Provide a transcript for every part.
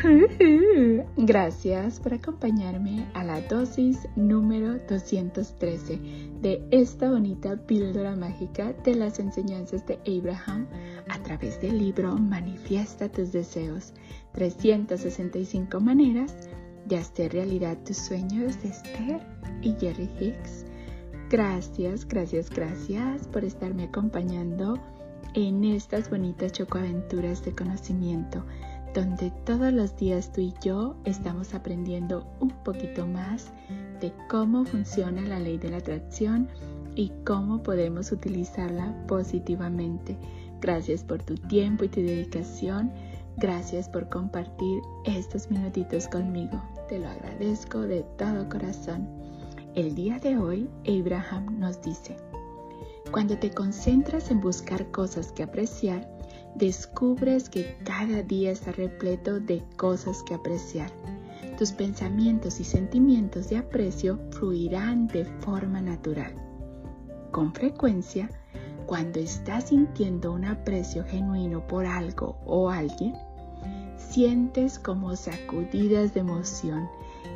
Gracias por acompañarme a la dosis número 213 de esta bonita píldora mágica de las enseñanzas de Abraham a través del libro Manifiesta tus deseos, 365 maneras de hacer realidad tus sueños de Esther y Jerry Hicks. Gracias, gracias, gracias por estarme acompañando en estas bonitas chocoaventuras de conocimiento donde todos los días tú y yo estamos aprendiendo un poquito más de cómo funciona la ley de la atracción y cómo podemos utilizarla positivamente. Gracias por tu tiempo y tu dedicación. Gracias por compartir estos minutitos conmigo. Te lo agradezco de todo corazón. El día de hoy, Abraham nos dice, cuando te concentras en buscar cosas que apreciar, descubres que cada día está repleto de cosas que apreciar. Tus pensamientos y sentimientos de aprecio fluirán de forma natural. Con frecuencia, cuando estás sintiendo un aprecio genuino por algo o alguien, sientes como sacudidas de emoción.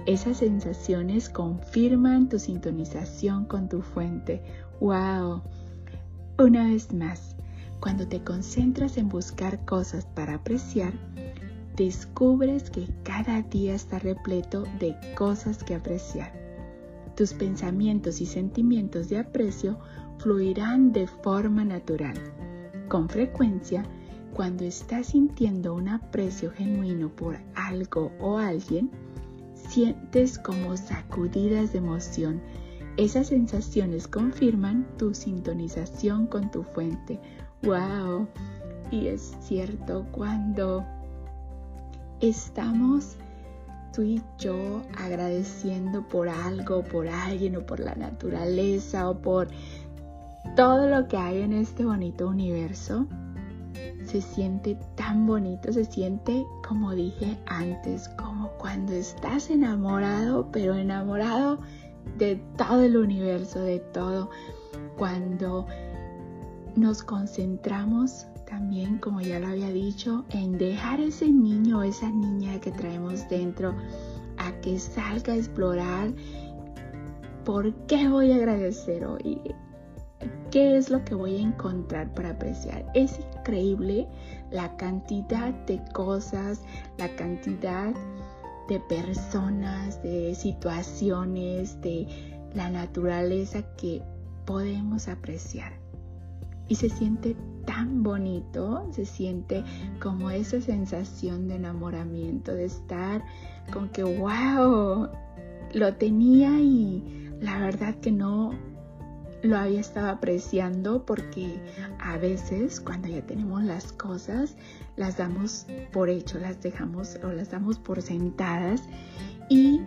Esas sensaciones confirman tu sintonización con tu fuente. ¡Wow! Una vez más, cuando te concentras en buscar cosas para apreciar, descubres que cada día está repleto de cosas que apreciar. Tus pensamientos y sentimientos de aprecio fluirán de forma natural. Con frecuencia, cuando estás sintiendo un aprecio genuino por algo o alguien, sientes como sacudidas de emoción. Esas sensaciones confirman tu sintonización con tu fuente Wow. Y es cierto, cuando estamos tú y yo agradeciendo por algo, por alguien o por la naturaleza o por todo lo que hay en este bonito universo, se siente tan bonito, se siente como dije antes, como cuando estás enamorado, pero enamorado de todo el universo, de todo, cuando nos concentramos también, como ya lo había dicho, en dejar ese niño o esa niña que traemos dentro a que salga a explorar. Por qué voy a agradecer hoy, qué es lo que voy a encontrar para apreciar. Es increíble la cantidad de cosas, la cantidad de personas, de situaciones, de la naturaleza que podemos apreciar y se siente tan bonito, se siente como esa sensación de enamoramiento, de estar con que, wow, lo tenía y la verdad que no lo había estado apreciando porque a veces cuando ya tenemos las cosas las damos por hecho, las dejamos o las damos por sentadas y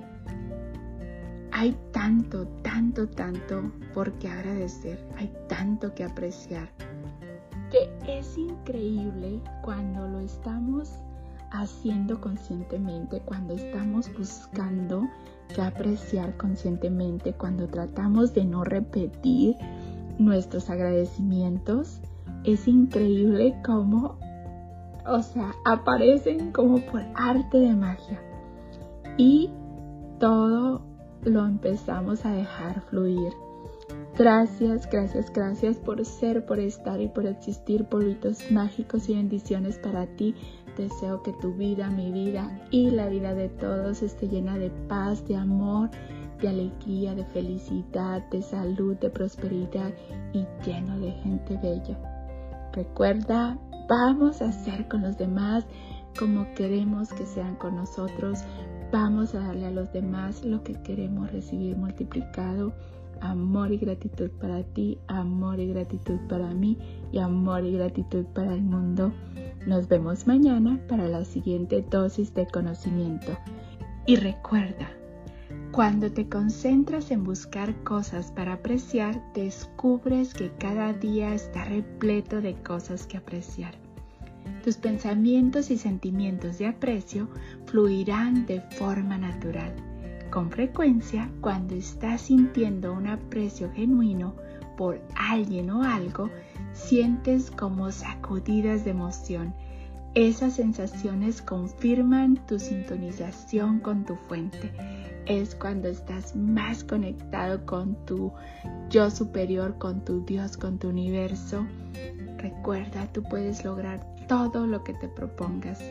hay tanto, tanto, tanto por qué agradecer, hay tanto que apreciar, que es increíble cuando lo estamos haciendo conscientemente, cuando estamos buscando que apreciar conscientemente, cuando tratamos de no repetir nuestros agradecimientos, es increíble cómo, o sea, aparecen como por arte de magia. Y todo lo empezamos a dejar fluir. Gracias, gracias, gracias por ser, por estar y por existir, polvitos mágicos y bendiciones para ti. Deseo que tu vida, mi vida y la vida de todos esté llena de paz, de amor, de alegría, de felicidad, de salud, de prosperidad y lleno de gente bella. Recuerda, vamos a ser con los demás como queremos que sean con nosotros. Vamos a darle a los demás lo que queremos recibir multiplicado. Amor y gratitud para ti, amor y gratitud para mí y amor y gratitud para el mundo. Nos vemos mañana para la siguiente dosis de conocimiento. Y recuerda, cuando te concentras en buscar cosas para apreciar, descubres que cada día está repleto de cosas que apreciar. Tus pensamientos y sentimientos de aprecio fluirán de forma natural. Con frecuencia, cuando estás sintiendo un aprecio genuino por alguien o algo, sientes como sacudidas de emoción. esas sensaciones confirman tu sintonización con tu fuente. Es cuando estás más conectado con tu yo superior, con tu Dios, con tu universo. Recuerda, tú puedes lograr todo lo que te propongas.